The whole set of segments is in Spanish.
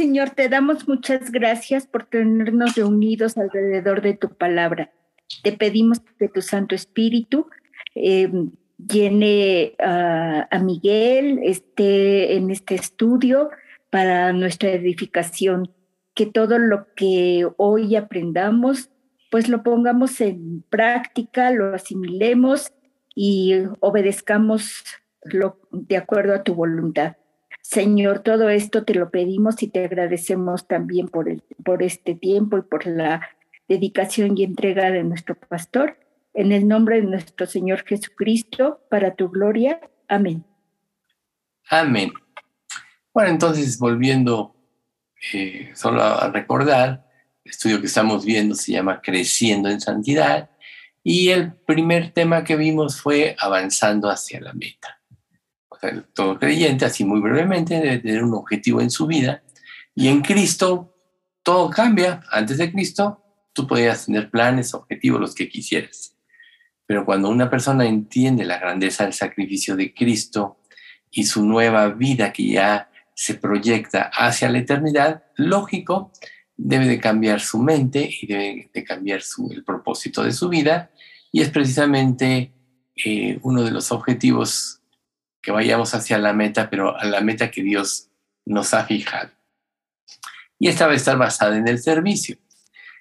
Señor, te damos muchas gracias por tenernos reunidos alrededor de tu palabra. Te pedimos que tu Santo Espíritu em, llene a Miguel, esté en este estudio para nuestra edificación, que todo lo que hoy aprendamos, pues lo pongamos en práctica, lo asimilemos y obedezcamos de acuerdo a tu voluntad. Señor, todo esto te lo pedimos y te agradecemos también por, el, por este tiempo y por la dedicación y entrega de nuestro pastor. En el nombre de nuestro Señor Jesucristo, para tu gloria. Amén. Amén. Bueno, entonces volviendo eh, solo a recordar, el estudio que estamos viendo se llama Creciendo en Santidad y el primer tema que vimos fue Avanzando hacia la meta. Todo creyente, así muy brevemente, debe tener un objetivo en su vida y en Cristo todo cambia. Antes de Cristo tú podías tener planes, objetivos, los que quisieras. Pero cuando una persona entiende la grandeza del sacrificio de Cristo y su nueva vida que ya se proyecta hacia la eternidad, lógico, debe de cambiar su mente y debe de cambiar su, el propósito de su vida. Y es precisamente eh, uno de los objetivos que vayamos hacia la meta, pero a la meta que Dios nos ha fijado. Y esta va a estar basada en el servicio.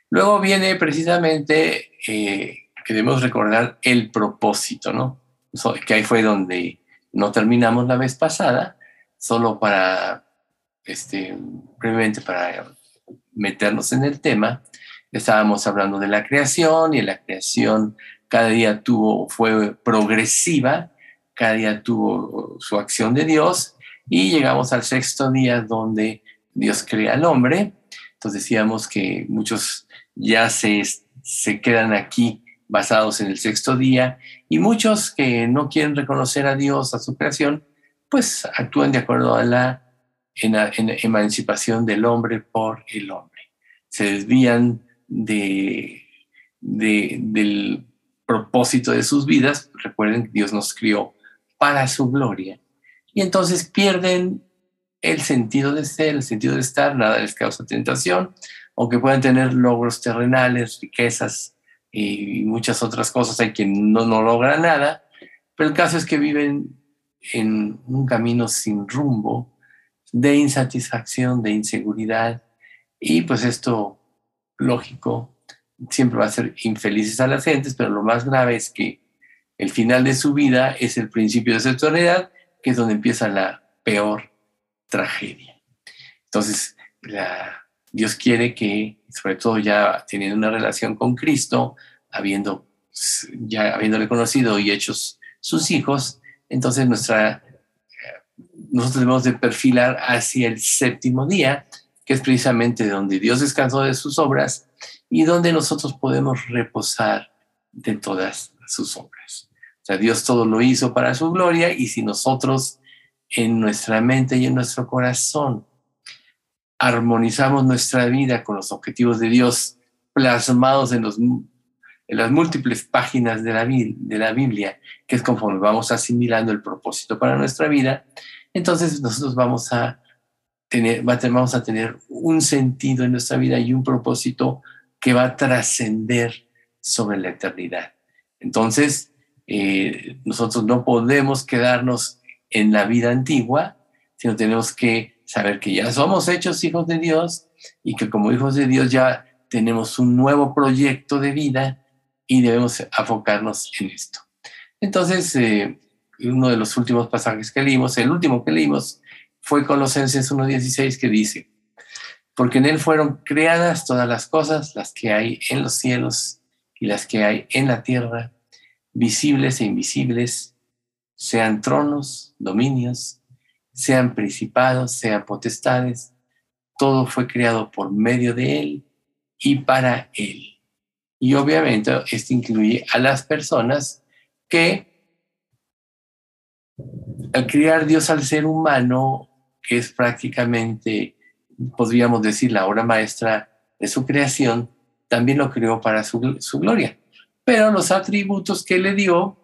Luego viene precisamente eh, que debemos recordar el propósito, ¿no? que ahí fue donde no terminamos la vez pasada, solo para, este, brevemente para meternos en el tema, estábamos hablando de la creación y la creación cada día tuvo, fue progresiva, cada día tuvo su acción de Dios y llegamos al sexto día donde Dios crea al hombre. Entonces decíamos que muchos ya se, se quedan aquí basados en el sexto día y muchos que no quieren reconocer a Dios, a su creación, pues actúan de acuerdo a la, emancipación del hombre por el hombre. Se desvían de, del propósito de sus vidas. Recuerden que Dios nos crió para su gloria. Y entonces pierden el sentido de ser, el sentido de estar, nada les causa tentación, aunque puedan tener logros terrenales, riquezas y muchas otras cosas, hay quien no, no logra nada, pero el caso es que viven en un camino sin rumbo, de insatisfacción, de inseguridad, y pues esto, lógico, siempre va a ser infelices a las gentes, pero lo más grave es que el final de su vida es el principio de su eternidad, que es donde empieza la peor tragedia. Entonces, Dios quiere que, sobre todo ya teniendo una relación con Cristo, habiendo, ya habiéndole conocido y hechos sus hijos, entonces nuestra, nosotros debemos de perfilar hacia el séptimo día, que es precisamente donde Dios descansó de sus obras y donde nosotros podemos reposar de todas sus obras. Dios todo lo hizo para su gloria y si nosotros en nuestra mente y en nuestro corazón armonizamos nuestra vida con los objetivos de Dios plasmados en los en las múltiples páginas de la, de la Biblia, que es conforme vamos asimilando el propósito para nuestra vida, entonces nosotros vamos a tener, vamos a tener un sentido en nuestra vida y un propósito que va a trascender sobre la eternidad. Entonces, eh, nosotros no podemos quedarnos en la vida antigua, sino tenemos que saber que ya somos hechos hijos de Dios y que como hijos de Dios ya tenemos un nuevo proyecto de vida y debemos enfocarnos en esto. Entonces, eh, uno de los últimos pasajes que leímos, el último que leímos, fue Colosenses 1.16 que dice, porque en Él fueron creadas todas las cosas, las que hay en los cielos y las que hay en la tierra, visibles e invisibles, sean tronos, dominios, sean principados, sean potestades, todo fue creado por medio de Él y para Él. Y obviamente esto incluye a las personas que al criar Dios al ser humano, que es prácticamente, podríamos decir, la obra maestra de su creación, también lo creó para su, su gloria. Pero los atributos que le dio,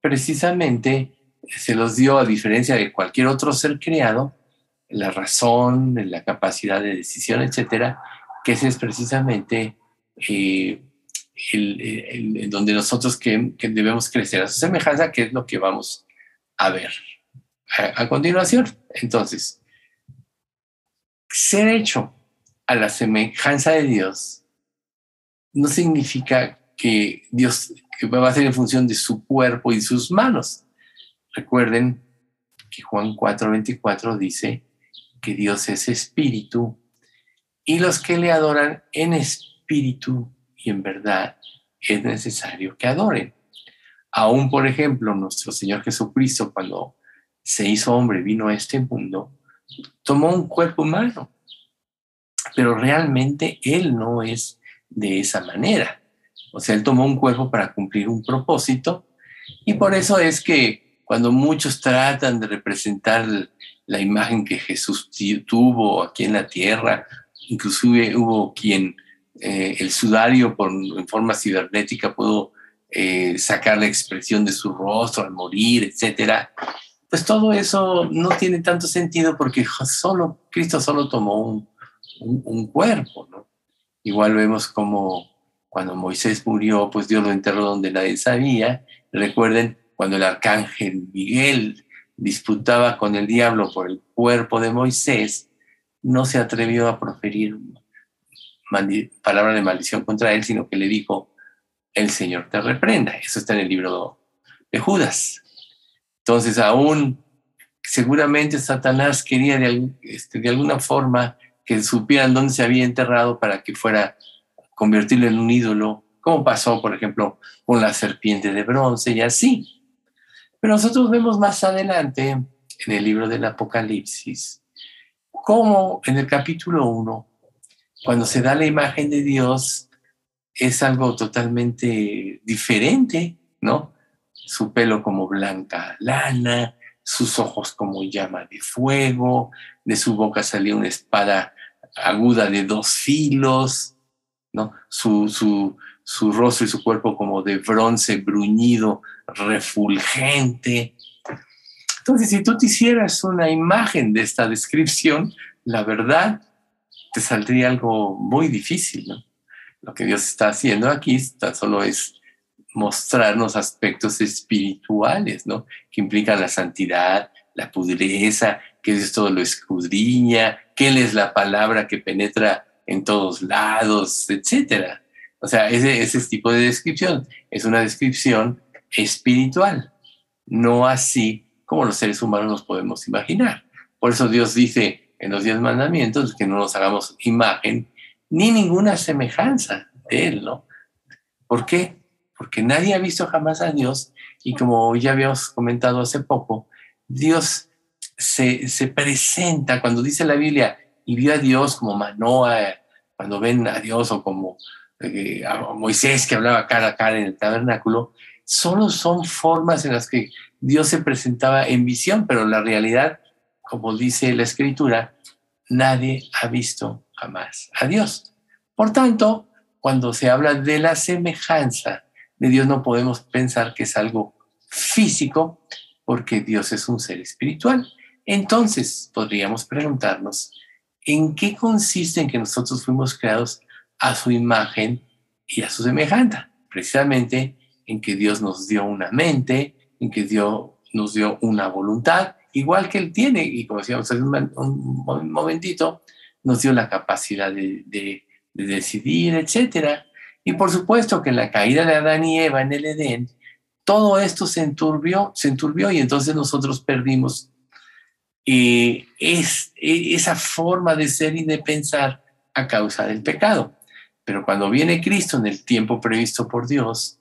precisamente se los dio a diferencia de cualquier otro ser creado, la razón, la capacidad de decisión, etcétera, que ese es precisamente eh, donde nosotros que, debemos crecer a su semejanza, que es lo que vamos a ver a, a continuación. Entonces, ser hecho a la semejanza de Dios no significa que Dios va a ser en función de su cuerpo y sus manos. Recuerden que Juan 4:24 dice que Dios es espíritu y los que le adoran en espíritu y en verdad es necesario que adoren. Aún, por ejemplo, nuestro Señor Jesucristo, cuando se hizo hombre, vino a este mundo, tomó un cuerpo humano, pero realmente Él no es de esa manera. O sea, Él tomó un cuerpo para cumplir un propósito y por eso es que cuando muchos tratan de representar la imagen que Jesús tuvo aquí en la tierra, inclusive hubo quien eh, el sudario por, en forma cibernética pudo eh, sacar la expresión de su rostro al morir, etcétera pues todo eso no tiene tanto sentido porque solo, Cristo solo tomó un, un, cuerpo, ¿no? Igual vemos como cuando Moisés murió, pues Dios lo enterró donde nadie sabía. Recuerden cuando el arcángel Miguel disputaba con el diablo por el cuerpo de Moisés, no se atrevió a proferir palabra de maldición contra él, sino que le dijo, el Señor te reprenda. Eso está en el libro de Judas. Entonces, aún seguramente Satanás quería de, este, de alguna forma que supieran dónde se había enterrado para que fuera convertirlo en un ídolo, como pasó, por ejemplo, con la serpiente de bronce y así. Pero nosotros vemos más adelante en el libro del Apocalipsis, cómo en el capítulo 1, cuando se da la imagen de Dios, es algo totalmente diferente, ¿no? su pelo como blanca lana, sus ojos como llama de fuego, de su boca salía una espada aguda de dos filos, ¿no? Su, su, su rostro y su cuerpo como de bronce bruñido, refulgente. Entonces, si tú te hicieras una imagen de esta descripción, la verdad te saldría algo muy difícil. Lo que Dios está haciendo aquí tan solo es mostrarnos aspectos espirituales, ¿no? Que implican la santidad, la pureza, que Dios todo lo escudriña, que Él es la palabra que penetra en todos lados, etcétera. O sea, ese, ese tipo de descripción es una descripción espiritual, no así como los seres humanos nos podemos imaginar. Por eso Dios dice en los diez mandamientos que no nos hagamos imagen ni ninguna semejanza de Él, ¿no? ¿Por qué? porque nadie ha visto jamás a Dios y como ya habíamos comentado hace poco, Dios se, se presenta cuando dice la Biblia y vio a Dios como Manoa, cuando ven a Dios o como eh, a Moisés que hablaba cara a cara en el tabernáculo, solo son formas en las que Dios se presentaba en visión, pero la realidad, como dice la escritura, nadie ha visto jamás a Dios. Por tanto, cuando se habla de la semejanza de Dios no podemos pensar que es algo físico, porque Dios es un ser espiritual. Entonces, podríamos preguntarnos, ¿en qué consiste en que nosotros fuimos creados a su imagen y a su semejanza? Precisamente en que Dios nos dio una mente, en que Dios nos dio una voluntad, igual que Él tiene, y como decíamos hace un, momentito, nos dio la capacidad de, de decidir, etcétera. Y por supuesto que en la caída de Adán y Eva en el Edén, todo esto se enturbió, se enturbió y entonces nosotros perdimos es, e, esa forma de ser y de pensar a causa del pecado. Pero cuando viene Cristo en el tiempo previsto por Dios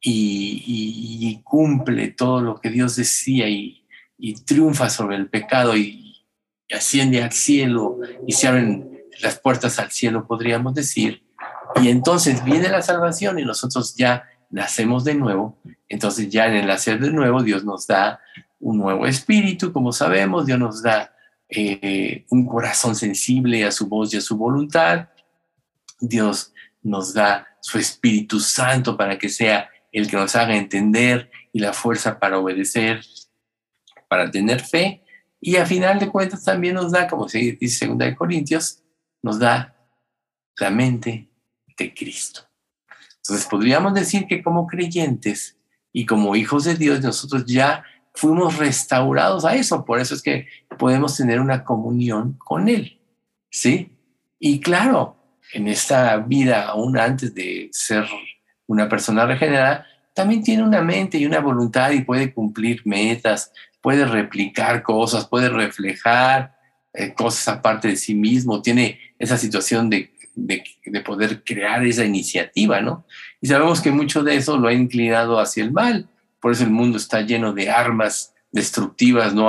y, cumple todo lo que Dios decía y, y triunfa sobre el pecado y asciende al cielo y se abren las puertas al cielo, podríamos decir, y entonces viene la salvación y nosotros ya nacemos de nuevo. Entonces ya en el nacer de nuevo Dios nos da un nuevo espíritu, como sabemos, Dios nos da eh, un corazón sensible a su voz y a su voluntad. Dios nos da su Espíritu Santo para que sea el que nos haga entender y la fuerza para obedecer, para tener fe. Y a final de cuentas también nos da, como se dice en 2 Corintios, nos da la mente de Cristo. Entonces podríamos decir que como creyentes y como hijos de Dios, nosotros ya fuimos restaurados a eso. Por eso es que podemos tener una comunión con Él. ¿Sí? Y claro, en esta vida, aún antes de ser una persona regenerada, también tiene una mente y una voluntad y puede cumplir metas, puede replicar cosas, puede reflejar eh, cosas aparte de sí mismo, tiene esa situación de, de, de, poder crear esa iniciativa, ¿no? Y sabemos que mucho de eso lo ha inclinado hacia el mal, por eso el mundo está lleno de armas destructivas, ¿no?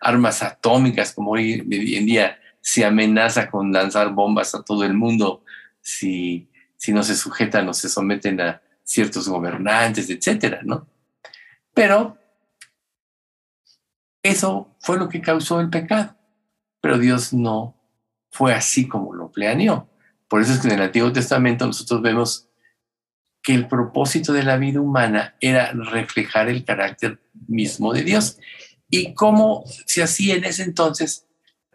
Armas atómicas, como hoy en día se amenaza con lanzar bombas a todo el mundo si, si no se sujetan o se someten a ciertos gobernantes, etcétera, ¿no? Pero eso fue lo que causó el pecado. Pero Dios no fue así como lo planeó. Por eso es que en el Antiguo Testamento nosotros vemos que el propósito de la vida humana era reflejar el carácter mismo de Dios. ¿Y cómo se hacía en ese entonces?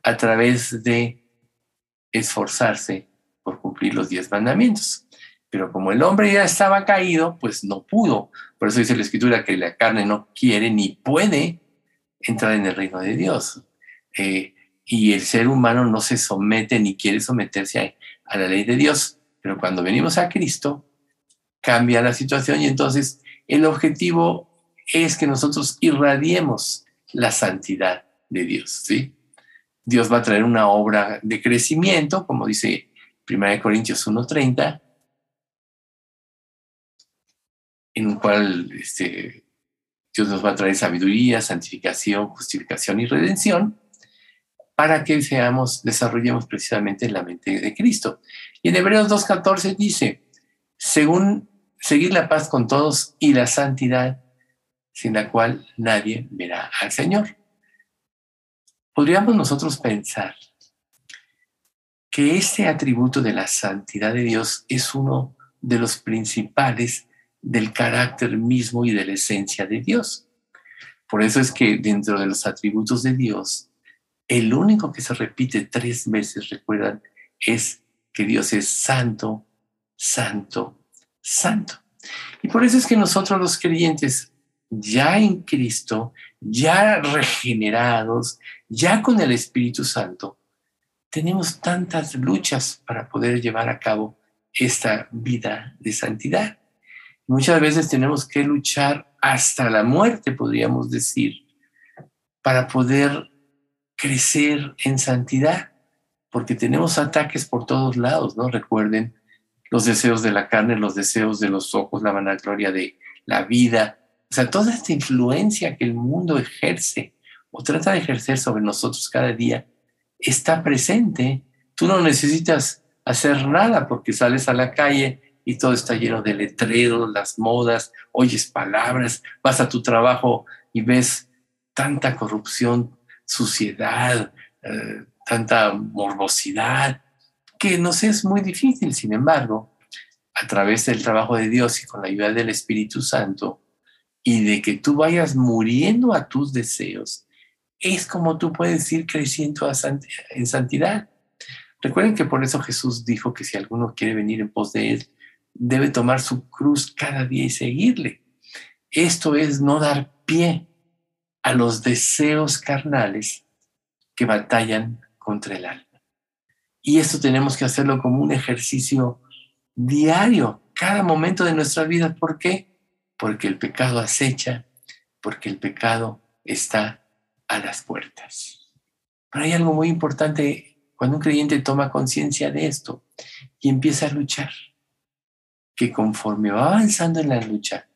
A través de esforzarse por cumplir los diez mandamientos. Pero como el hombre ya estaba caído, pues no pudo. Por eso dice la escritura que la carne no quiere ni puede entrar en el reino de Dios. Eh, y el ser humano no se somete ni quiere someterse a, a la ley de Dios. Pero cuando venimos a Cristo, cambia la situación y entonces el objetivo es que nosotros irradiemos la santidad de Dios, ¿sí? Dios va a traer una obra de crecimiento, como dice 1 Corintios 1.30, en el cual este, Dios nos va a traer sabiduría, santificación, justificación y redención para que seamos, desarrollemos precisamente la mente de Cristo. Y en Hebreos 2.14 dice, según seguir la paz con todos y la santidad, sin la cual nadie verá al Señor. Podríamos nosotros pensar que este atributo de la santidad de Dios es uno de los principales del carácter mismo y de la esencia de Dios. Por eso es que dentro de los atributos de Dios, el único que se repite tres veces, recuerdan, es que Dios es santo, santo, santo. Y por eso es que nosotros los creyentes, ya en Cristo, ya regenerados, ya con el Espíritu Santo, tenemos tantas luchas para poder llevar a cabo esta vida de santidad. Muchas veces tenemos que luchar hasta la muerte, podríamos decir, para poder crecer en santidad, porque tenemos ataques por todos lados, ¿no? Recuerden los deseos de la carne, los deseos de los ojos, la vanagloria de la vida, o sea, toda esta influencia que el mundo ejerce o trata de ejercer sobre nosotros cada día está presente. Tú no necesitas hacer nada porque sales a la calle y todo está lleno de letreros, las modas, oyes palabras, vas a tu trabajo y ves tanta corrupción, suciedad, eh, tanta morbosidad, que nos es muy difícil. Sin embargo, a través del trabajo de Dios y con la ayuda del Espíritu Santo, y de que tú vayas muriendo a tus deseos, es como tú puedes ir creciendo en santidad. Recuerden que por eso Jesús dijo que si alguno quiere venir en pos de Él, debe tomar su cruz cada día y seguirle. Esto es no dar pie a los deseos carnales que batallan contra el alma. Y esto tenemos que hacerlo como un ejercicio diario, cada momento de nuestra vida. ¿Por qué? Porque el pecado acecha, porque el pecado está a las puertas. Pero hay algo muy importante cuando un creyente toma conciencia de esto y empieza a luchar, que conforme va avanzando en la lucha,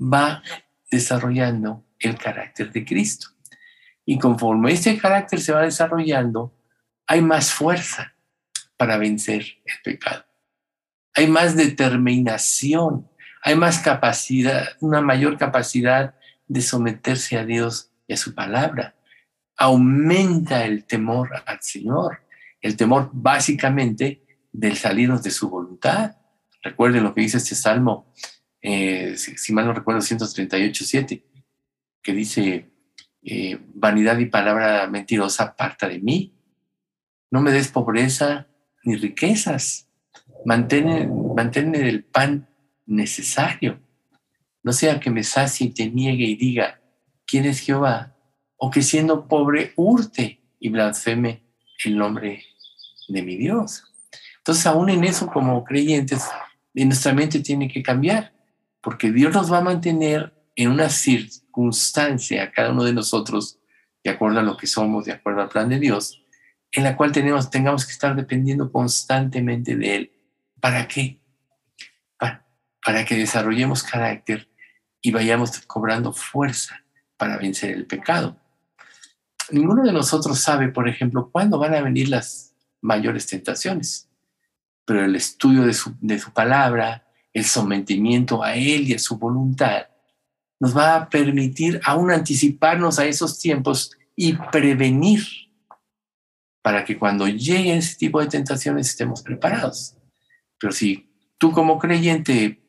va desarrollando el carácter de Cristo. Y conforme este carácter se va desarrollando, hay más fuerza para vencer el pecado. Hay más determinación, hay más capacidad, una mayor capacidad de someterse a Dios y a su palabra. Aumenta el temor al Señor, el temor básicamente del salirnos de su voluntad. Recuerden lo que dice este salmo, eh, si, mal no recuerdo, 138, 7, que dice, eh, vanidad y palabra mentirosa aparta de mí. No me des pobreza ni riquezas. Mantén, mantén el pan necesario. No sea que me sacie y te niegue y diga, ¿quién es Jehová? O que siendo pobre hurte y blasfeme el nombre de mi Dios. Entonces, aún en eso, como creyentes, nuestra mente tiene que cambiar, porque Dios nos va a mantener en una circunstancia, cada uno de nosotros, de acuerdo a lo que somos, de acuerdo al plan de Dios, en la cual tenemos, tengamos que estar dependiendo constantemente de Él. ¿Para qué? Para, que desarrollemos carácter y vayamos cobrando fuerza para vencer el pecado. Ninguno de nosotros sabe, por ejemplo, cuándo van a venir las mayores tentaciones, pero el estudio de su, de su palabra, el sometimiento a Él y a su voluntad, nos va a permitir aún anticiparnos a esos tiempos y prevenir para que cuando lleguen ese tipo de tentaciones estemos preparados. Pero si tú como creyente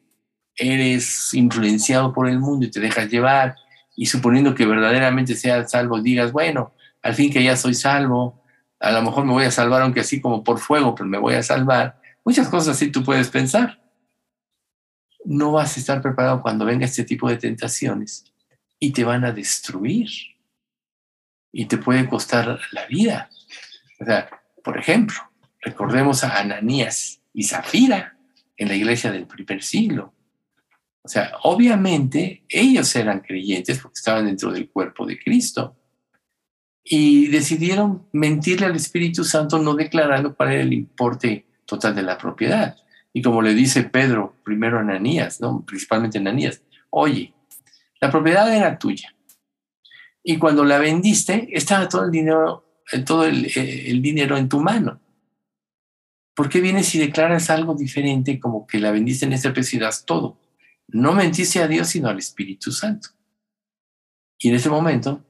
eres influenciado por el mundo y te dejas llevar y suponiendo que verdaderamente seas salvo, digas, bueno, al fin que ya soy salvo, a lo mejor me voy a salvar, aunque así como por fuego, pero me voy a salvar. Muchas cosas así tú puedes pensar. No vas a estar preparado cuando venga este tipo de tentaciones y te van a destruir y te puede costar la vida. O sea, por ejemplo, recordemos a Ananías y Zafira en la iglesia del primer siglo. O sea, obviamente ellos eran creyentes porque estaban dentro del cuerpo de Cristo y decidieron mentirle al Espíritu Santo no declarando cuál era el importe total de la propiedad. Y como le dice Pedro, primero a Ananías, ¿no? principalmente a Ananías, oye, la propiedad era tuya. Y cuando la vendiste, estaba todo el dinero, todo el, eh, el dinero en tu mano. ¿Por qué vienes y declaras algo diferente como que la vendiste en ese das todo? no mentiste a Dios, sino al Espíritu Santo. Y en ese momento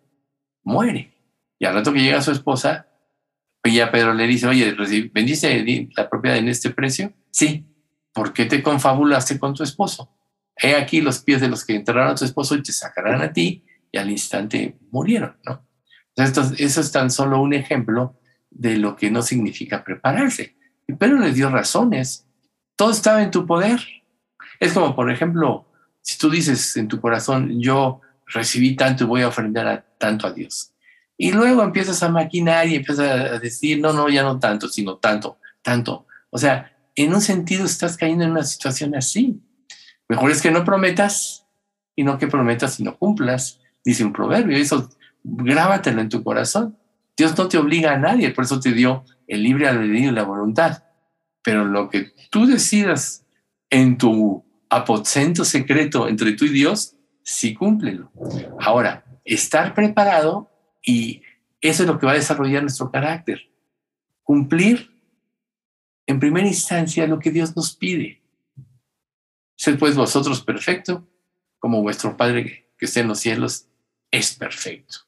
muere. Y al rato que llega su esposa, pues ya Pedro le dice, oye, ¿vendiste la propiedad en este precio? Sí. ¿Por qué te confabulaste con tu esposo? He aquí los pies de los que enterraron a tu esposo y te sacarán a ti, y al instante murieron, ¿no? Entonces, eso es tan solo un ejemplo de lo que no significa prepararse. Y Pedro le dio razones. Todo estaba en tu poder. Es como, por ejemplo, si tú dices en tu corazón, yo recibí tanto y voy a ofrendar tanto a Dios. Y luego empiezas a maquinar y empiezas a decir, no, no, ya no tanto, sino tanto, tanto. O sea, en un sentido estás cayendo en una situación así. Mejor es que no prometas y no que prometas y no cumplas, dice un proverbio. Eso grábatelo en tu corazón. Dios no te obliga a nadie, por eso te dio el libre albedrío y la voluntad. Pero lo que tú decidas en tu aposento secreto entre tú y Dios, sí cúmplelo. Ahora, estar preparado y eso es lo que va a desarrollar nuestro carácter. Cumplir en primera instancia lo que Dios nos pide. Sed pues vosotros perfecto, como vuestro Padre que está en los cielos es perfecto.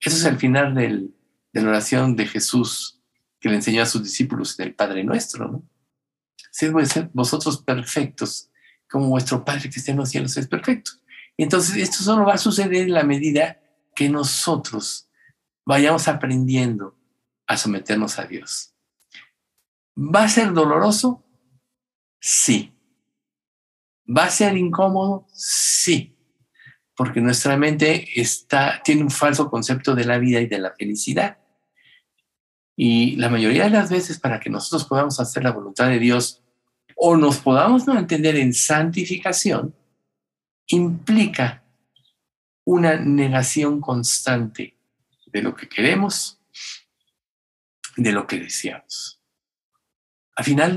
Eso es el final de la oración de Jesús que le enseñó a sus discípulos del Padre Nuestro. ¿no? Sed vosotros perfectos, como vuestro Padre que está en los cielos es perfecto. Entonces esto solo va a suceder en la medida que nosotros vayamos aprendiendo a someternos a Dios. ¿Va a ser doloroso? Sí. ¿Va a ser incómodo? Sí. Porque nuestra mente está, tiene un falso concepto de la vida y de la felicidad. Y la mayoría de las veces para que nosotros podamos hacer la voluntad de Dios o nos podamos mantener en santificación, implica una negación constante de lo que queremos, de lo que deseamos. A final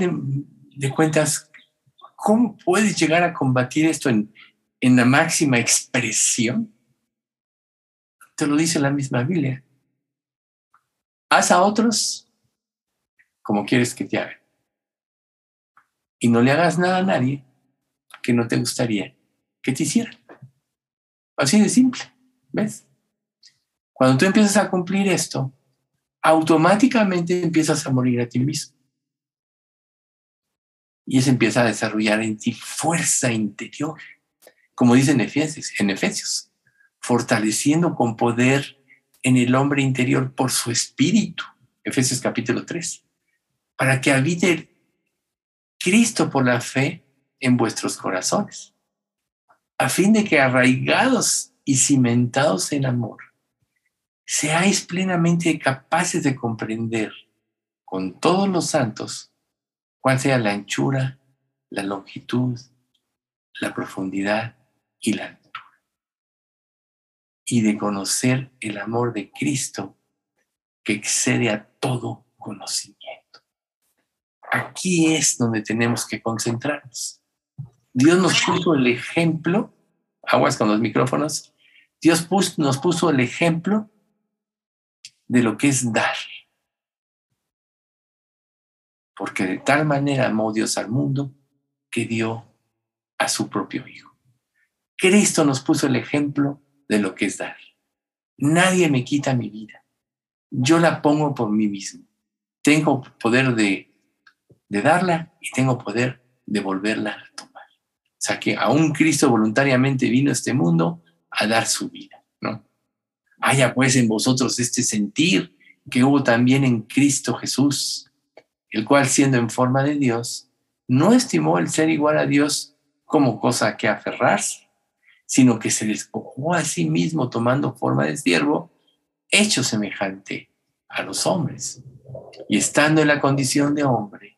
de, cuentas, ¿cómo puedes llegar a combatir esto en la máxima expresión? Te lo dice la misma Biblia. Haz a otros como quieres que te hagan y no le hagas nada a nadie que no te gustaría que te hiciera. Así de simple, ¿ves? Cuando tú empiezas a cumplir esto, automáticamente empiezas a morir a ti mismo. Y eso empieza a desarrollar en ti fuerza interior, como dicen en Efesios, en Efesios, fortaleciendo con poder en el hombre interior por su espíritu. Efesios capítulo 3. Para que habite Cristo por la fe en vuestros corazones, a fin de que arraigados y cimentados en amor, seáis plenamente capaces de comprender con todos los santos cuál sea la anchura, la longitud, la profundidad y la altura. Y de conocer el amor de Cristo que excede a todo conocimiento. Aquí es donde tenemos que concentrarnos. Dios nos puso el ejemplo, aguas con los micrófonos, Dios nos puso el ejemplo de lo que es dar. Porque de tal manera amó Dios al mundo que dio a su propio Hijo. Cristo nos puso el ejemplo de lo que es dar. Nadie me quita mi vida. Yo la pongo por mí mismo. Tengo poder de, de darla y tengo poder de volverla a tomar. O sea que aún Cristo voluntariamente vino a este mundo a dar su vida, ¿no? Haya pues en vosotros este sentir que hubo también en Cristo Jesús, el cual siendo en forma de Dios, no estimó el ser igual a Dios como cosa que aferrarse, sino que se despojó a sí mismo tomando forma de siervo, hecho semejante a los hombres. Y estando en la condición de hombre,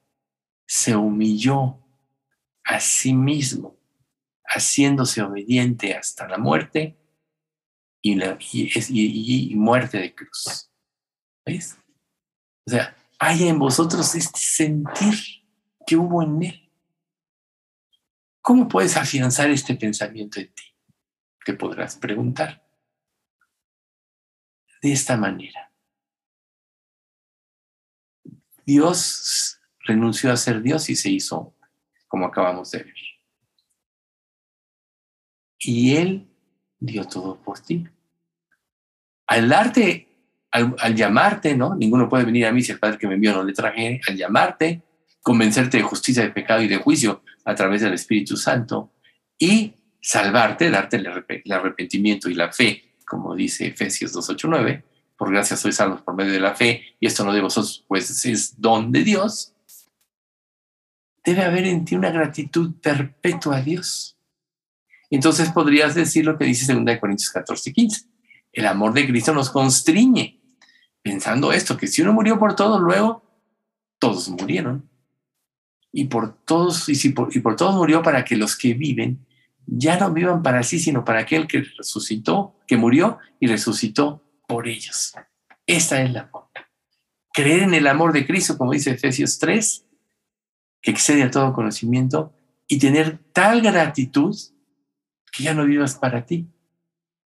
se humilló a sí mismo, haciéndose obediente hasta la muerte y, la, y, muerte de cruz. ¿Ves? O sea, haya en vosotros este sentir que hubo en él. ¿Cómo puedes afianzar este pensamiento en ti? Te podrás preguntar. De esta manera. Dios renunció a ser Dios y se hizo como acabamos de ver. Y Él dio todo por ti. Al darte, al, llamarte, ¿no? Ninguno puede venir a mí si el Padre que me envió no le traje, al llamarte, convencerte de justicia, de pecado y de juicio a través del Espíritu Santo y salvarte, darte el arrepentimiento y la fe, como dice Efesios 2.8.9, por gracia sois salvos por medio de la fe, y esto no de vosotros, pues es don de Dios, debe haber en ti una gratitud perpetua a Dios. Entonces podrías decir lo que dice 2 Corintios 14 y 15. El amor de Cristo nos constriñe, pensando esto, que si uno murió por todos, luego todos murieron. Y por todos, y por todos murió para que los que viven ya no vivan para sí, sino para aquel que resucitó, que murió y resucitó por ellos. Esta es la forma. Creer en el amor de Cristo, como dice Efesios 3, que excede a todo conocimiento, y tener tal gratitud que ya no vivas para ti.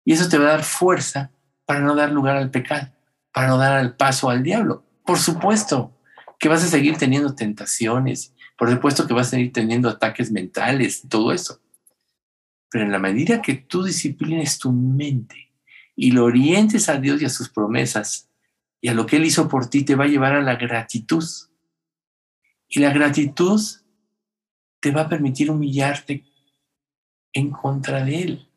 Y eso te va a dar fuerza para no dar lugar al pecado, para no dar el paso al diablo. Por supuesto que vas a seguir teniendo tentaciones, por supuesto que vas a seguir teniendo ataques mentales, todo eso. Pero en la medida que tú disciplines tu mente y lo orientes a Dios y a sus promesas y a lo que Él hizo por ti, te va a llevar a la gratitud. Y la gratitud te va a permitir humillarte en contra de Él.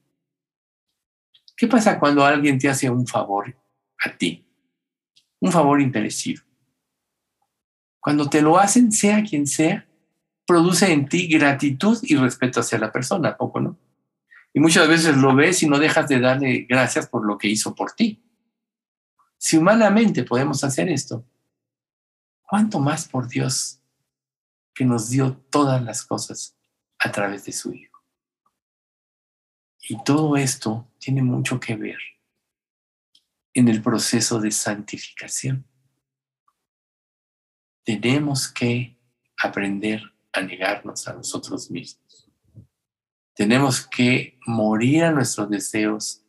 ¿Qué pasa cuando alguien te hace un favor a ti? Un favor imperecible. Cuando te lo hacen, sea quien sea, produce en ti gratitud y respeto hacia la persona, poco, no? Y muchas veces lo ves y no dejas de darle gracias por lo que hizo por ti. Si humanamente podemos hacer esto, ¿cuánto más por Dios que nos dio todas las cosas a través de su Hijo? Y todo esto tiene mucho que ver en el proceso de santificación. Tenemos que aprender a negarnos a nosotros mismos. Tenemos que morir a nuestros deseos,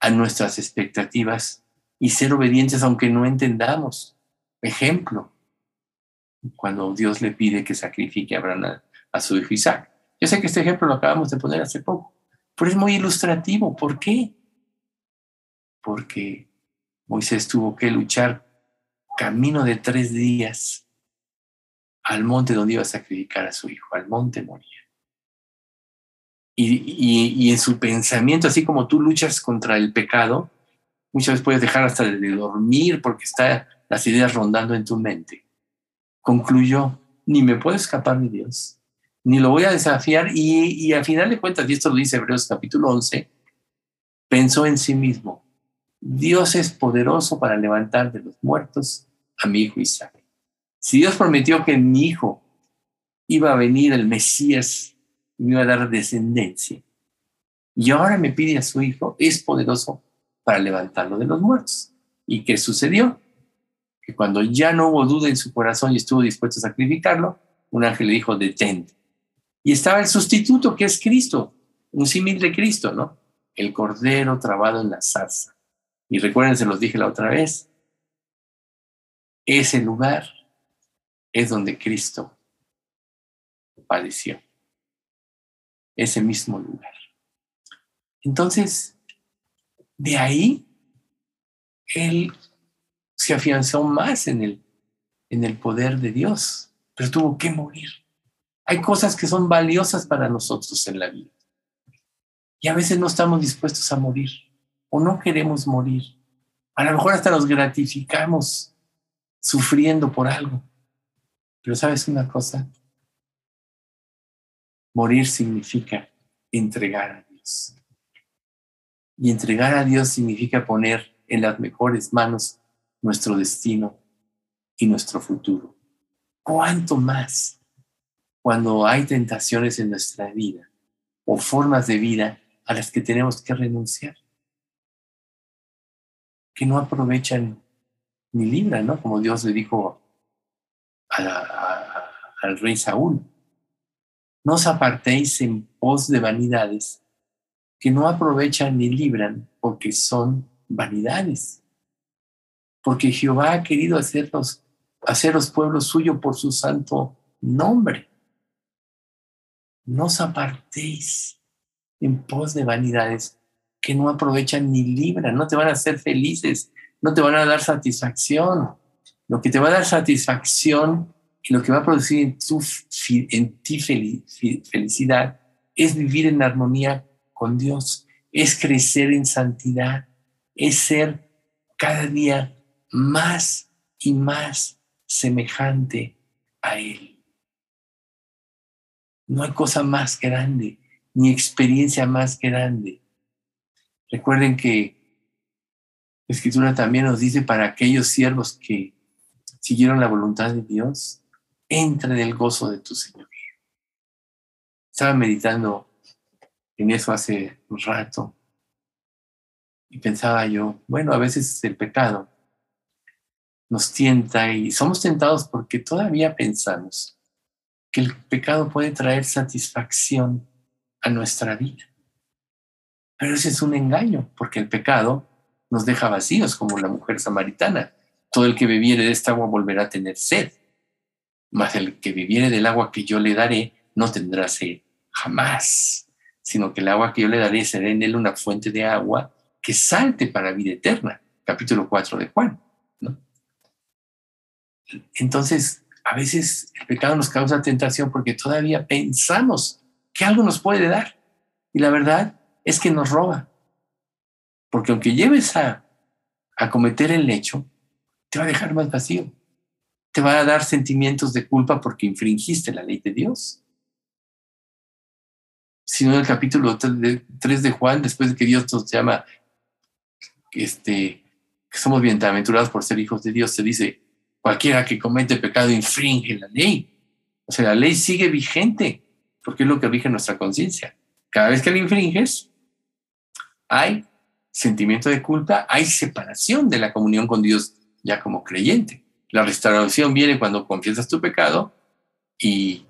a nuestras expectativas y ser obedientes aunque no entendamos. Ejemplo, cuando Dios le pide que sacrifique a Abraham a, su hijo Isaac. Yo sé que este ejemplo lo acabamos de poner hace poco, pero es muy ilustrativo. ¿Por qué? Porque Moisés tuvo que luchar camino de tres días al monte donde iba a sacrificar a su hijo, al monte moría. Y, y, en su pensamiento, así como tú luchas contra el pecado, muchas veces puedes dejar hasta de dormir porque están las ideas rondando en tu mente. Concluyó, ni me puedo escapar de Dios, ni lo voy a desafiar y, y al final de cuentas, y esto lo dice Hebreos capítulo 11, pensó en sí mismo, Dios es poderoso para levantar de los muertos a mi hijo Isaac. Si Dios prometió que mi hijo iba a venir el Mesías me iba a dar descendencia, y ahora me pide a su hijo, es poderoso para levantarlo de los muertos. ¿Y qué sucedió? Que cuando ya no hubo duda en su corazón y estuvo dispuesto a sacrificarlo, un ángel le dijo, detente. Y estaba el sustituto, que es Cristo, un símil de Cristo, ¿no? El cordero trabado en la zarza. Y recuerden, se los dije la otra vez, ese lugar es donde Cristo padeció. Ese mismo lugar. Entonces, de ahí, él se afianzó más en el, en el poder de Dios, pero tuvo que morir. Hay cosas que son valiosas para nosotros en la vida. Y a veces no estamos dispuestos a morir o no queremos morir. A lo mejor hasta nos gratificamos sufriendo por algo. Pero sabes una cosa, morir significa entregar a Dios. Y entregar a Dios significa poner en las mejores manos nuestro destino y nuestro futuro. ¿Cuánto más cuando hay tentaciones en nuestra vida o formas de vida a las que tenemos que renunciar? Que no aprovechan ni libran, ¿no? Como Dios le dijo al rey Saúl. No os apartéis en pos de vanidades que no aprovechan ni libran porque son vanidades. Porque Jehová ha querido hacerlos, haceros pueblo suyo por su santo nombre. No os apartéis en pos de vanidades que no aprovechan ni libran, no te van a hacer felices, no te van a dar satisfacción. Lo que te va a dar satisfacción y lo que va a producir en, tu, en ti felicidad es vivir en armonía con Dios, es crecer en santidad, es ser cada día más y más semejante a Él. No hay cosa más grande, ni experiencia más grande. Recuerden que la Escritura también nos dice para aquellos siervos que siguieron la voluntad de Dios, entra en el gozo de tu Señor. Estaba meditando en eso hace un rato. Y pensaba yo, bueno, a veces el pecado nos tienta y somos tentados porque todavía pensamos que el pecado puede traer satisfacción a nuestra vida. Pero ese es un engaño, porque el pecado nos deja vacíos, como la mujer samaritana. Todo el que bebiere de esta agua volverá a tener sed, mas el que bebiere del agua que yo le daré no tendrá sed jamás sino que el agua que yo le daré será en él una fuente de agua que salte para vida eterna. Capítulo 4 de Juan. Entonces, a veces el pecado nos causa tentación porque todavía pensamos que algo nos puede dar. Y la verdad es que nos roba. Porque aunque lleves a, a cometer el hecho, te va a dejar más vacío. Te va a dar sentimientos de culpa porque infringiste la ley de Dios sino en el capítulo 3 de Juan, después de que Dios nos llama, este, que somos bienaventurados por ser hijos de Dios, se dice, cualquiera que comete pecado infringe la ley. O sea, la ley sigue vigente, porque es lo que rige nuestra conciencia. Cada vez que la infringes, hay sentimiento de culpa, hay separación de la comunión con Dios ya como creyente. La restauración viene cuando confiesas tu pecado y,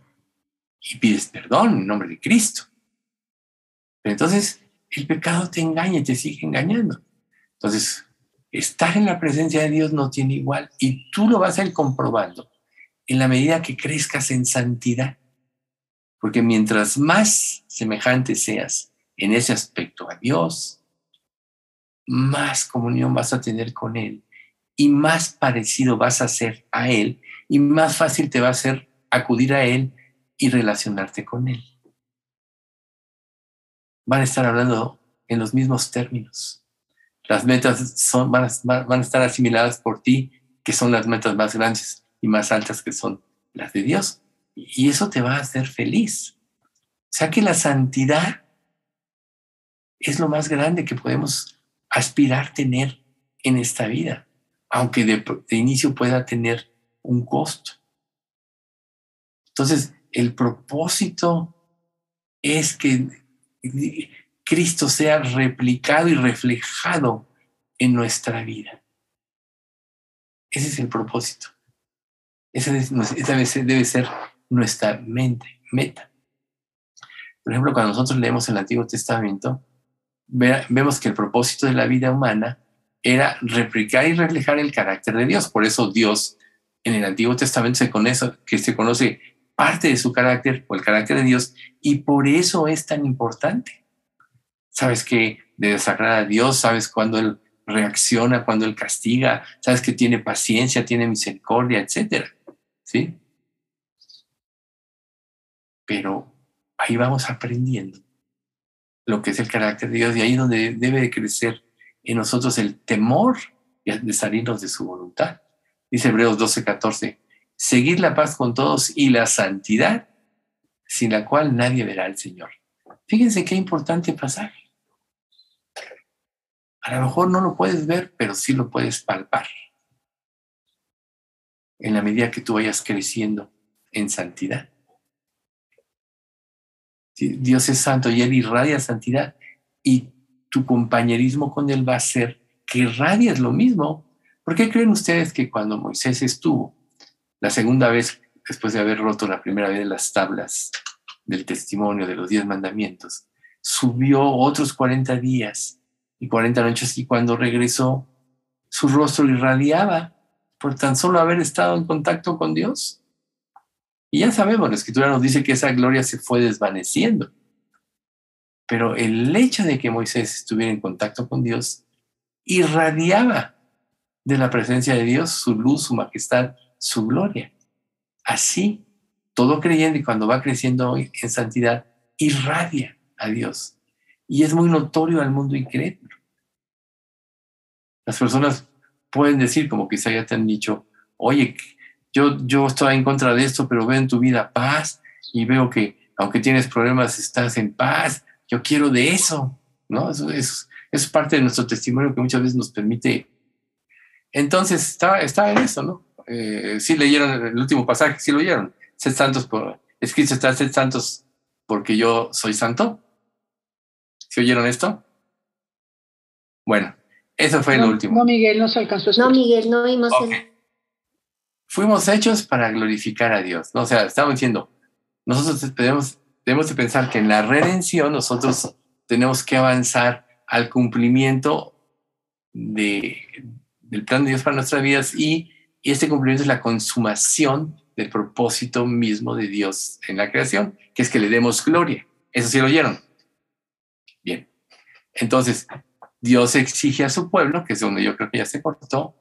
pides perdón en nombre de Cristo. Pero entonces el pecado te engaña y te sigue engañando. Entonces, estar en la presencia de Dios no tiene igual y tú lo vas a ir comprobando en la medida que crezcas en santidad. Porque mientras más semejante seas en ese aspecto a Dios, más comunión vas a tener con Él y más parecido vas a ser a Él y más fácil te va a ser acudir a Él y relacionarte con Él van a estar hablando en los mismos términos. las metas son, van, a, estar asimiladas por ti, que son las metas más grandes y más altas que son las de Dios. Y eso te va a hacer feliz. O sea que la santidad es lo más grande que podemos aspirar tener en esta vida, aunque de, inicio pueda tener un costo. Entonces, el propósito es que Cristo sea replicado y reflejado en nuestra vida. Ese es el propósito. Esa, debe, ser, nuestra mente, meta. Por ejemplo, cuando nosotros leemos el Antiguo Testamento, vemos que el propósito de la vida humana era replicar y reflejar el carácter de Dios. Por eso Dios en el Antiguo Testamento se conoce, que se conoce parte de su carácter o el carácter de Dios y por eso es tan importante. Sabes que de desagradar a Dios, sabes cuando Él reacciona, cuando Él castiga, sabes que tiene paciencia, tiene misericordia, etcétera. ¿Sí? Pero ahí vamos aprendiendo lo que es el carácter de Dios y ahí es donde debe de crecer en nosotros el temor de salirnos de su voluntad. Dice Hebreos 12, 14, seguir la paz con todos y la santidad, sin la cual nadie verá al Señor. Fíjense qué importante pasaje. A lo mejor no lo puedes ver, pero sí lo puedes palpar. En la medida que tú vayas creciendo en santidad. Dios es santo y Él irradia santidad y tu compañerismo con Él va a ser que irradies lo mismo. ¿Por qué creen ustedes que cuando Moisés estuvo la segunda vez, después de haber roto la primera vez las tablas del testimonio de los diez mandamientos, subió otros 40 días y 40 noches y cuando regresó, su rostro irradiaba por tan solo haber estado en contacto con Dios. Y ya sabemos, la escritura nos dice que esa gloria se fue desvaneciendo. Pero el hecho de que Moisés estuviera en contacto con Dios irradiaba de la presencia de Dios su luz, su majestad, su gloria. Así, todo creyente cuando va creciendo en santidad irradia a Dios. Y es muy notorio al mundo incrédulo. Las personas pueden decir, como quizá ya te han dicho, oye, yo, yo estoy en contra de esto, pero veo en tu vida paz y veo que aunque tienes problemas, estás en paz. Yo quiero de eso, ¿no? Eso, es parte de nuestro testimonio que muchas veces nos permite. Entonces, está, está en eso, ¿no? eh, sí leyeron el último pasaje, sí lo oyeron. Sed santos por, escrito está, sed santos porque yo soy santo. ¿Sí oyeron esto? Bueno, eso fue lo último. No, Miguel, no se alcanzó No, Miguel, no oímos. Fuimos hechos para glorificar a Dios. O sea, estamos diciendo, nosotros debemos, debemos de pensar que en la redención nosotros tenemos que avanzar al cumplimiento de, del plan de Dios para nuestras vidas y y este cumplimiento es la consumación del propósito mismo de Dios en la creación, que es que le demos gloria. ¿Eso sí lo oyeron? Bien. Entonces, Dios exige a su pueblo, que es donde yo creo que ya se cortó,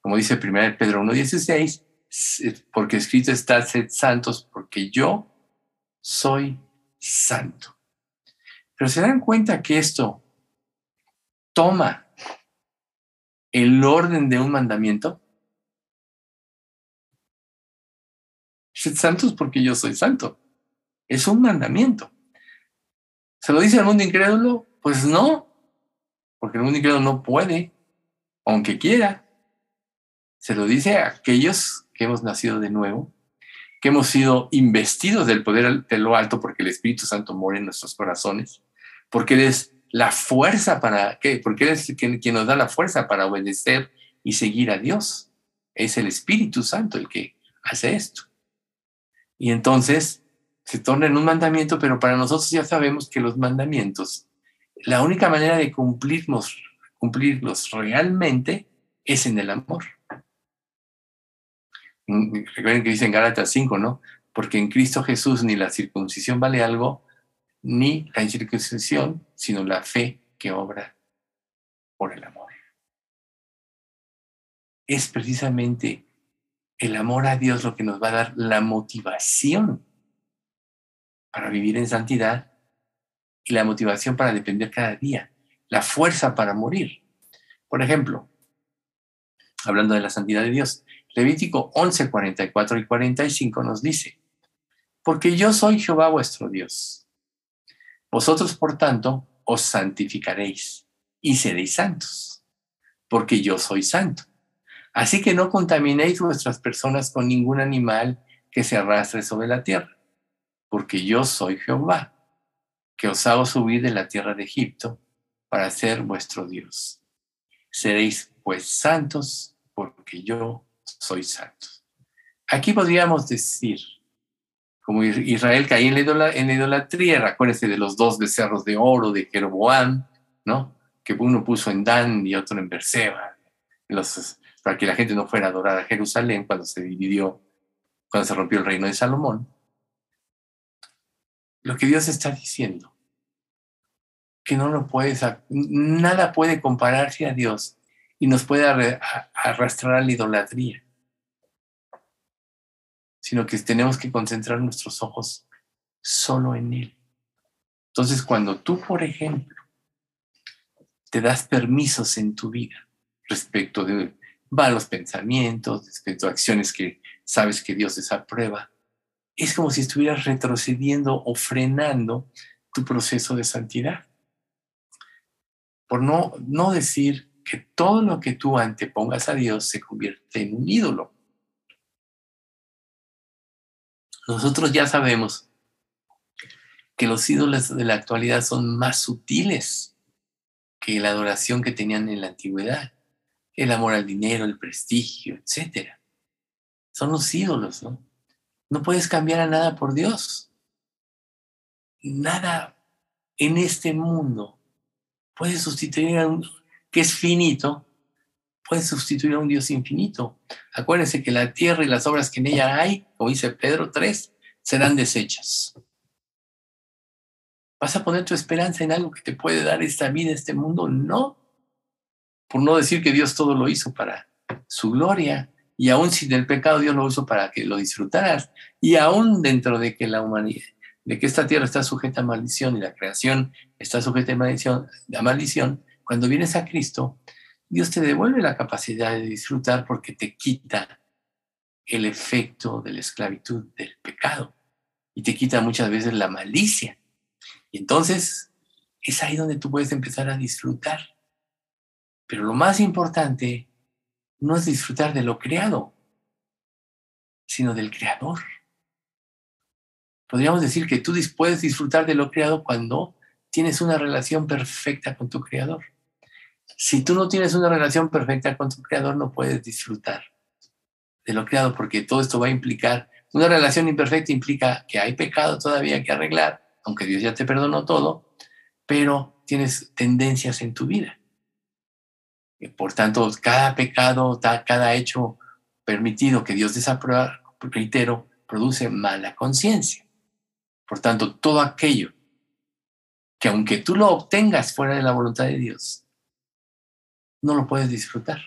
como dice 1 Pedro 1.16, porque escrito está, sed santos, porque yo soy santo. Pero se dan cuenta que esto toma el orden de un mandamiento Sed santos porque yo soy santo. Es un mandamiento. ¿Se lo dice al mundo incrédulo? Pues no, porque el mundo incrédulo no puede, aunque quiera. Se lo dice a aquellos que hemos nacido de nuevo, que hemos sido investidos del poder de lo alto porque el Espíritu Santo mora en nuestros corazones, porque Él es la fuerza para, ¿qué? Porque Él es quien, nos da la fuerza para obedecer y seguir a Dios. Es el Espíritu Santo el que hace esto. Y entonces se torna en un mandamiento, pero para nosotros ya sabemos que los mandamientos, la única manera de cumplirlos, cumplirlos realmente es en el amor. Recuerden que dice en Gálatas 5, ¿no? Porque en Cristo Jesús ni la circuncisión vale algo, ni la incircuncisión, sino la fe que obra por el amor. Es precisamente el amor a Dios lo que nos va a dar la motivación para vivir en santidad y la motivación para depender cada día, la fuerza para morir. Por ejemplo, hablando de la santidad de Dios, Levítico 11, 44 y 45 nos dice, porque yo soy Jehová vuestro Dios. Vosotros, por tanto, os santificaréis y seréis santos, porque yo soy santo. Así que no contaminéis vuestras personas con ningún animal que se arrastre sobre la tierra, porque yo soy Jehová, que os hago subir de la tierra de Egipto para ser vuestro Dios. Seréis pues santos, porque yo soy santo. Aquí podríamos decir, como Israel caía en la, idolatría, recuérdese de los dos becerros de oro de Jeroboam, ¿no? Que uno puso en Dan y otro en Berseba, para que la gente no fuera a adorar a Jerusalén cuando se dividió, cuando se rompió el reino de Salomón. Lo que Dios está diciendo, que no lo puedes, nada puede compararse a Dios y nos puede arrastrar a la idolatría, sino que tenemos que concentrar nuestros ojos solo en Él. Entonces, cuando tú, por ejemplo, te das permisos en tu vida respecto de malos pensamientos, respecto a acciones que sabes que Dios desaprueba, es como si estuvieras retrocediendo o frenando tu proceso de santidad. Por no, no decir que todo lo que tú antepongas a Dios se convierte en un ídolo. Nosotros ya sabemos que los ídolos de la actualidad son más sutiles que la adoración que tenían en la antigüedad. El amor al dinero, el prestigio, etc. Son los ídolos, ¿no? No puedes cambiar a nada por Dios. Nada en este mundo puede sustituir a un, que es finito, puede sustituir a un Dios infinito. Acuérdense que la tierra y las obras que en ella hay, como dice Pedro 3, serán desechas. ¿Vas a poner tu esperanza en algo que te puede dar esta vida, este mundo? No. Por no decir que Dios todo lo hizo para su gloria. Y aún sin el pecado, Dios lo hizo para que lo disfrutaras. Y aún dentro de que la humanidad, de que esta tierra está sujeta a maldición y la creación está sujeta a maldición, a maldición cuando vienes a Cristo, Dios te devuelve la capacidad de disfrutar porque te quita el efecto de la esclavitud del pecado y te quita muchas veces la malicia. Y entonces es ahí donde tú puedes empezar a disfrutar. Pero lo más importante no es disfrutar de lo creado, sino del creador. Podríamos decir que tú puedes disfrutar de lo creado cuando tienes una relación perfecta con tu creador. Si tú no tienes una relación perfecta con tu creador, no puedes disfrutar de lo creado, porque todo esto va a implicar, una relación imperfecta implica que hay pecado todavía que arreglar, aunque Dios ya te perdonó todo, pero tienes tendencias en tu vida. Por tanto, cada pecado, cada hecho permitido que Dios desaprueba, reitero, produce mala conciencia. Por tanto, todo aquello que aunque tú lo obtengas fuera de la voluntad de Dios, no lo puedes disfrutar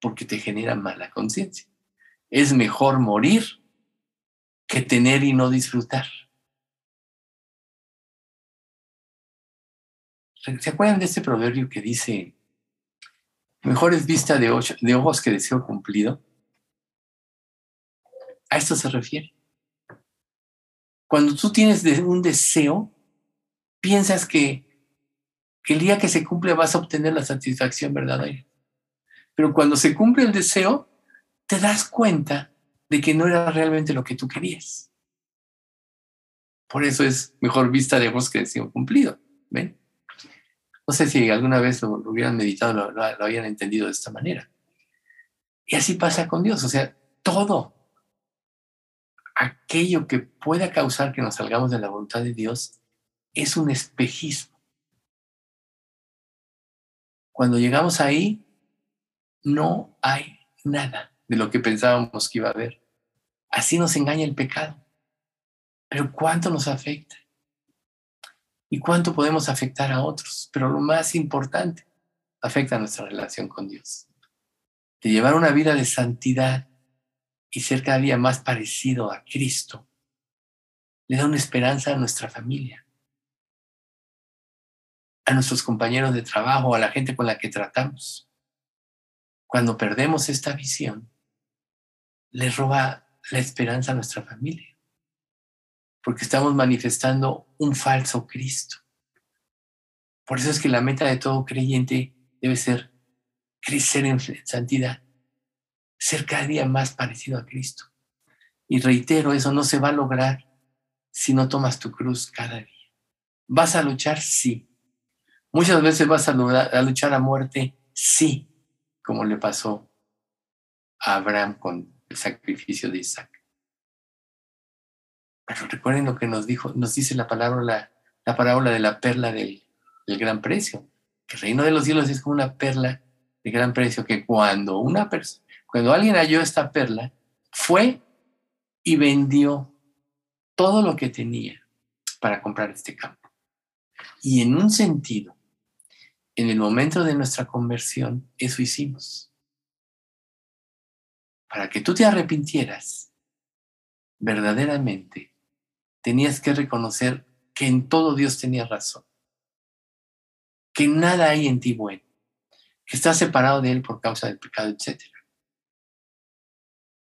porque te genera mala conciencia. Es mejor morir que tener y no disfrutar. ¿Se acuerdan de este proverbio que dice, mejor es vista de, de ojos que deseo cumplido? A esto se refiere. Cuando tú tienes un deseo, piensas que que el día que se cumple vas a obtener la satisfacción verdadera. Pero cuando se cumple el deseo, te das cuenta de que no era realmente lo que tú querías. Por eso es mejor vista de vos que deseo cumplido. No sé si alguna vez lo, hubieran meditado, lo, lo habían entendido de esta manera. Y así pasa con Dios. O sea, todo aquello que pueda causar que nos salgamos de la voluntad de Dios es un espejismo cuando llegamos ahí, no hay nada de lo que pensábamos que iba a haber. Así nos engaña el pecado. Pero ¿cuánto nos afecta? ¿Y cuánto podemos afectar a otros? Pero lo más importante, afecta nuestra relación con Dios. De llevar una vida de santidad y ser cada día más parecido a Cristo, le da una esperanza a nuestra familia a nuestros compañeros de trabajo, a la gente con la que tratamos. cuando perdemos esta visión, le roba la esperanza a nuestra familia, porque estamos manifestando un falso Cristo. Por eso es que la meta de todo creyente debe ser crecer en santidad, ser cada día más parecido a Cristo. Y reitero, eso no se va a lograr si no tomas tu cruz cada día. ¿Vas a luchar? Sí. Muchas veces vas a, luchar a muerte, sí, como le pasó a Abraham con el sacrificio de Isaac. Pero recuerden lo que nos dijo, nos dice la palabra, la, parábola de la perla del, del, gran precio. Que el reino de los cielos es como una perla de gran precio que cuando una persona, cuando alguien halló esta perla, fue y vendió todo lo que tenía para comprar este campo. Y en un sentido, en el momento de nuestra conversión, eso hicimos. Para que tú te arrepintieras, verdaderamente, tenías que reconocer que en todo Dios tenía razón, que nada hay en ti bueno, que estás separado de Él por causa del pecado, etc.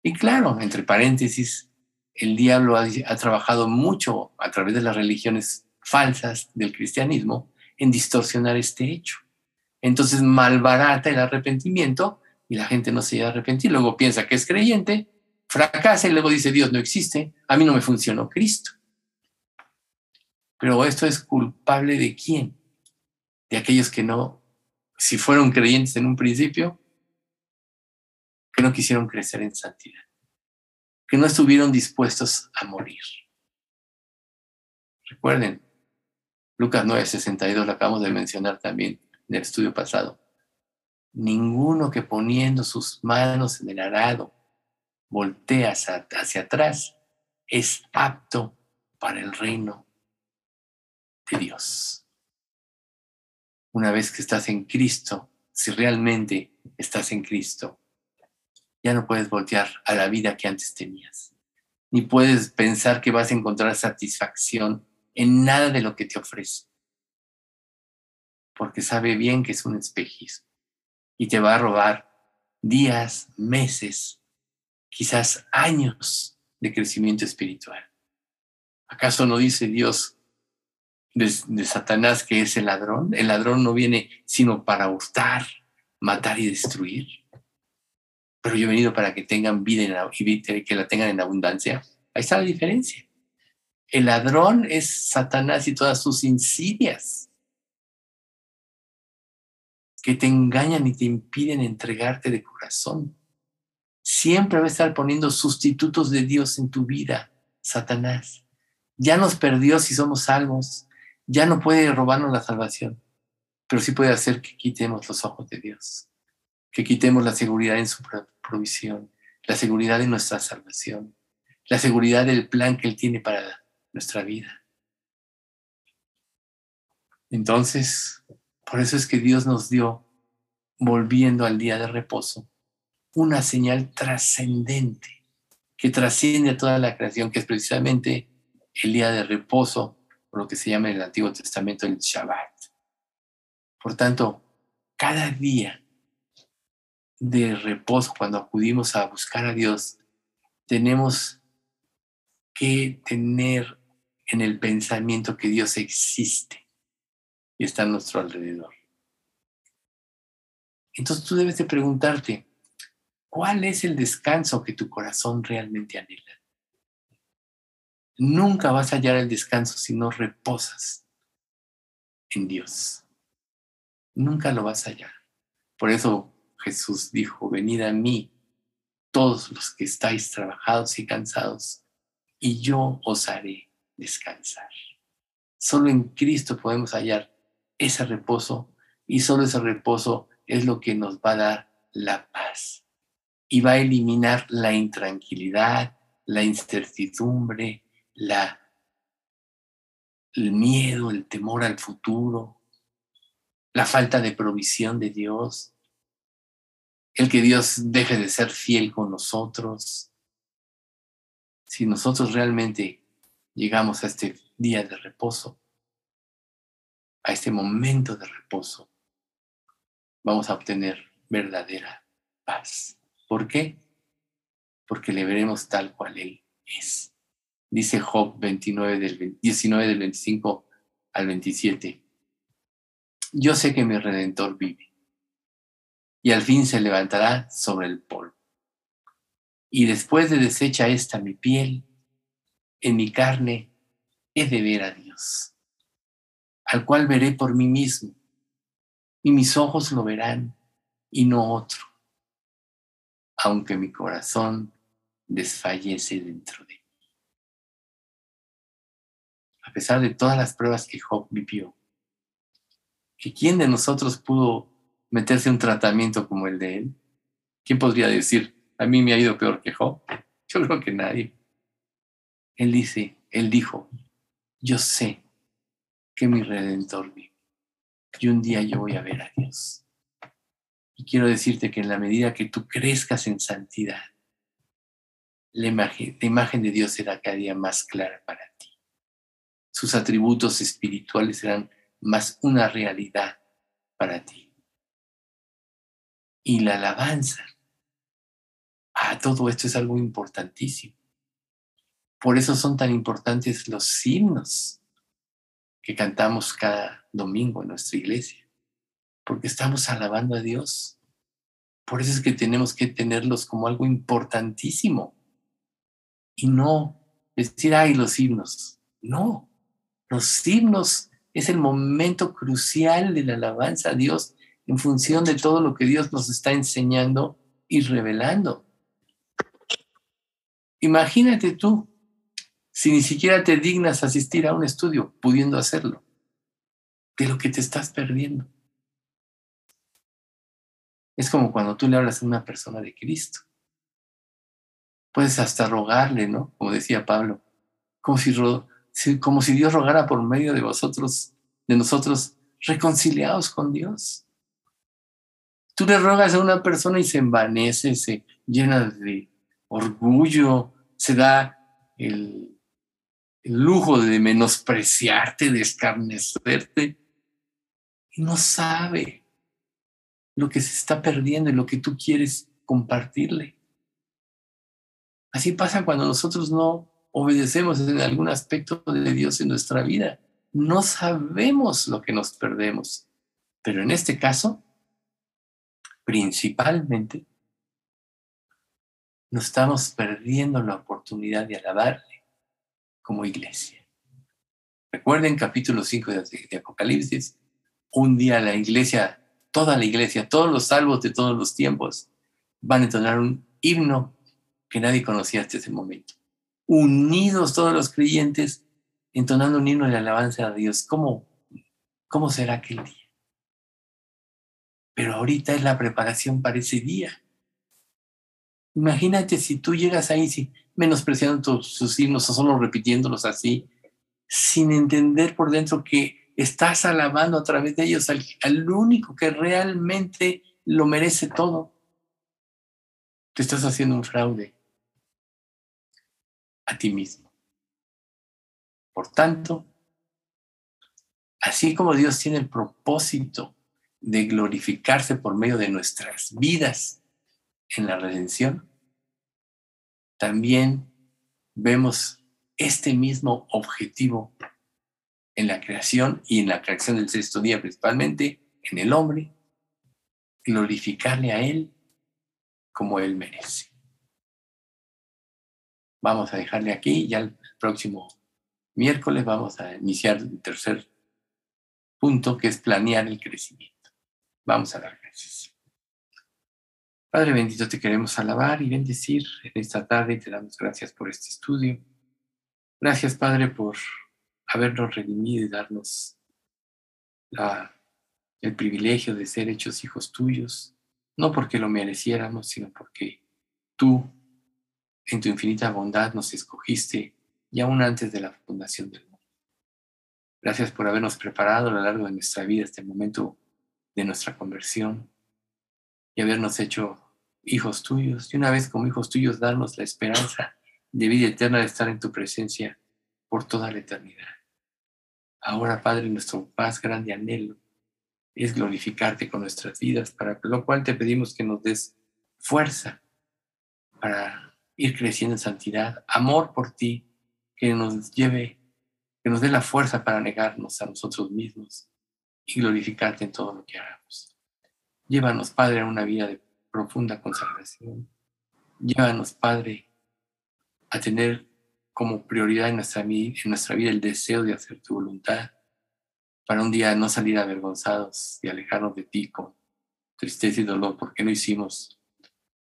Y claro, entre paréntesis, el diablo ha, ha, trabajado mucho a través de las religiones falsas del cristianismo en distorsionar este hecho. Entonces malbarata el arrepentimiento y la gente no se llega a arrepentir. Luego piensa que es creyente, fracasa y luego dice Dios no existe, a mí no me funcionó Cristo. Pero esto es culpable de quién? De aquellos que no, si fueron creyentes en un principio, que no quisieron crecer en santidad, que no estuvieron dispuestos a morir. Recuerden, Lucas 9:62 lo acabamos de mencionar también en el estudio pasado. Ninguno que poniendo sus manos en el arado voltea hacia, atrás es apto para el reino de Dios. Una vez que estás en Cristo, si realmente estás en Cristo, ya no puedes voltear a la vida que antes tenías, ni puedes pensar que vas a encontrar satisfacción en nada de lo que te ofrece. Porque sabe bien que es un espejismo y te va a robar días, meses, quizás años de crecimiento espiritual. ¿Acaso no dice Dios de, Satanás que es el ladrón? El ladrón no viene sino para hurtar, matar y destruir. Pero yo he venido para que tengan vida y que la tengan en abundancia. Ahí está la diferencia. El ladrón es Satanás y todas sus insidias que te engañan y te impiden entregarte de corazón. Siempre va a estar poniendo sustitutos de Dios en tu vida, Satanás. Ya nos perdió si somos salvos, ya no puede robarnos la salvación, pero sí puede hacer que quitemos los ojos de Dios, que quitemos la seguridad en su provisión, la seguridad de nuestra salvación, la seguridad del plan que Él tiene para nuestra vida. Entonces, por eso es que Dios nos dio, volviendo al día de reposo, una señal trascendente que trasciende a toda la creación, que es precisamente el día de reposo, por lo que se llama en el Antiguo Testamento el Shabbat. Por tanto, cada día de reposo, cuando acudimos a buscar a Dios, tenemos que tener en el pensamiento que Dios existe y está a nuestro alrededor. Entonces tú debes de preguntarte, ¿cuál es el descanso que tu corazón realmente anhela? Nunca vas a hallar el descanso si no reposas en Dios. Nunca lo vas a hallar. Por eso Jesús dijo, venid a mí todos los que estáis trabajados y cansados, y yo os haré descansar. Solo en Cristo podemos hallar ese reposo y solo ese reposo es lo que nos va a dar la paz y va a eliminar la intranquilidad, la incertidumbre, la, el miedo, el temor al futuro, la falta de provisión de Dios, el que Dios deje de ser fiel con nosotros. Si nosotros realmente llegamos a este día de reposo, a este momento de reposo, vamos a obtener verdadera paz. ¿Por qué? Porque le veremos tal cual Él es. Dice Job 29 del, 19 del 25 al 27. Yo sé que mi redentor vive y al fin se levantará sobre el polvo. Y después de deshecha esta mi piel, en mi carne he de ver a Dios, al cual veré por mí mismo, y mis ojos lo verán y no otro, aunque mi corazón desfallece dentro de mí. A pesar de todas las pruebas que Job vivió, que quién de nosotros pudo meterse un tratamiento como el de él? ¿Quién podría decir, a mí me ha ido peor que Job? Yo creo que nadie. Él dice, él dijo, yo sé que mi redentor vive y un día yo voy a ver a Dios. Y quiero decirte que en la medida que tú crezcas en santidad, la imagen, de Dios será cada día más clara para ti. Sus atributos espirituales serán más una realidad para ti. Y la alabanza a todo esto es algo importantísimo. Por eso son tan importantes los himnos que cantamos cada domingo en nuestra iglesia, porque estamos alabando a Dios. Por eso es que tenemos que tenerlos como algo importantísimo y no decir, ay, los himnos. No, los himnos es el momento crucial de la alabanza a Dios en función de todo lo que Dios nos está enseñando y revelando. Imagínate tú, si ni siquiera te dignas asistir a un estudio pudiendo hacerlo, de lo que te estás perdiendo. Es como cuando tú le hablas a una persona de Cristo. Puedes hasta rogarle, ¿no? Como decía Pablo, como si, Dios rogara por medio de vosotros, de nosotros, reconciliados con Dios. Tú le rogas a una persona y se envanece, se llena de orgullo, se da el, el lujo de menospreciarte, de escarnecerte, y no sabe lo que se está perdiendo y lo que tú quieres compartirle. Así pasa cuando nosotros no obedecemos en algún aspecto de Dios en nuestra vida. No sabemos lo que nos perdemos. Pero en este caso, principalmente, nos estamos perdiendo la oportunidad de alabarle como iglesia. Recuerden capítulo 5 de, Apocalipsis, un día la iglesia, toda la iglesia, todos los salvos de todos los tiempos van a entonar un himno que nadie conocía hasta ese momento. Unidos todos los creyentes entonando un himno de alabanza a Dios. ¿Cómo, cómo será aquel día? Pero ahorita es la preparación para ese día. Imagínate si tú llegas ahí si, menospreciando sus himnos o solo repitiéndolos así, sin entender por dentro que estás alabando a través de ellos al, al único que realmente lo merece todo. Te estás haciendo un fraude a ti mismo. Por tanto, así como Dios tiene el propósito de glorificarse por medio de nuestras vidas en la redención, también vemos este mismo objetivo en la creación y en la creación del sexto día principalmente, en el hombre, glorificarle a Él como Él merece. Vamos a dejarle aquí, ya el próximo miércoles vamos a iniciar el tercer punto, que es planear el crecimiento. Vamos a dar gracias. Padre bendito, te queremos alabar y bendecir en esta tarde y te damos gracias por este estudio. Gracias, Padre, por habernos redimido y darnos el privilegio de ser hechos hijos tuyos, no porque lo mereciéramos, sino porque tú en tu infinita bondad nos escogiste y aún antes de la fundación del mundo. Gracias por habernos preparado a lo largo de nuestra vida este momento de nuestra conversión y habernos hecho hijos tuyos y una vez como hijos tuyos darnos la esperanza de vida eterna de estar en tu presencia por toda la eternidad. Ahora, Padre, nuestro más grande anhelo es glorificarte con nuestras vidas, para lo cual te pedimos que nos des fuerza para ir creciendo en santidad, amor por ti, que nos lleve, que nos dé la fuerza para negarnos a nosotros mismos y glorificarte en todo lo que hagamos. Llévanos, Padre, a una vida de profunda consagración. Llévanos, Padre, a tener como prioridad en nuestra, vida el deseo de hacer tu voluntad, para un día no salir avergonzados y alejarnos de ti con tristeza y dolor, porque no hicimos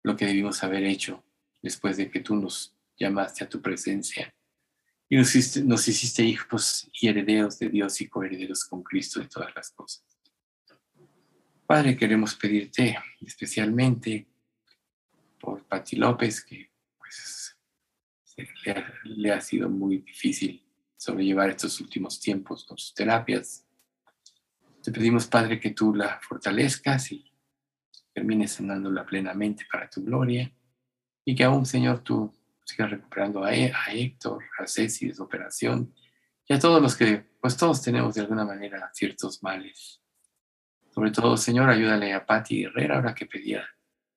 lo que debimos haber hecho después de que tú nos llamaste a tu presencia y nos hiciste, nos hiciste hijos y herederos de Dios y coherederos con Cristo de todas las cosas. Padre, queremos pedirte especialmente por Pati López, que pues, le, ha, sido muy difícil sobrellevar estos últimos tiempos con sus terapias. Te pedimos, Padre, que tú la fortalezcas y termines sanándola plenamente para tu gloria y que aún, Señor, tú sigas recuperando a, e, Héctor, a Ceci de su operación y a todos los que, pues todos tenemos de alguna manera ciertos males. Sobre todo, Señor, ayúdale a Patti Herrera ahora que pedía,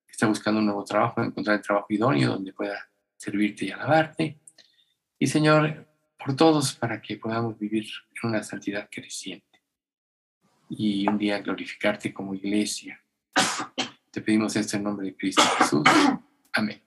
que está buscando un nuevo trabajo, encontrar el trabajo idóneo donde pueda servirte y alabarte. Y Señor, por todos para que podamos vivir en una santidad creciente y un día glorificarte como iglesia. Te pedimos esto en nombre de Cristo Jesús. Amén.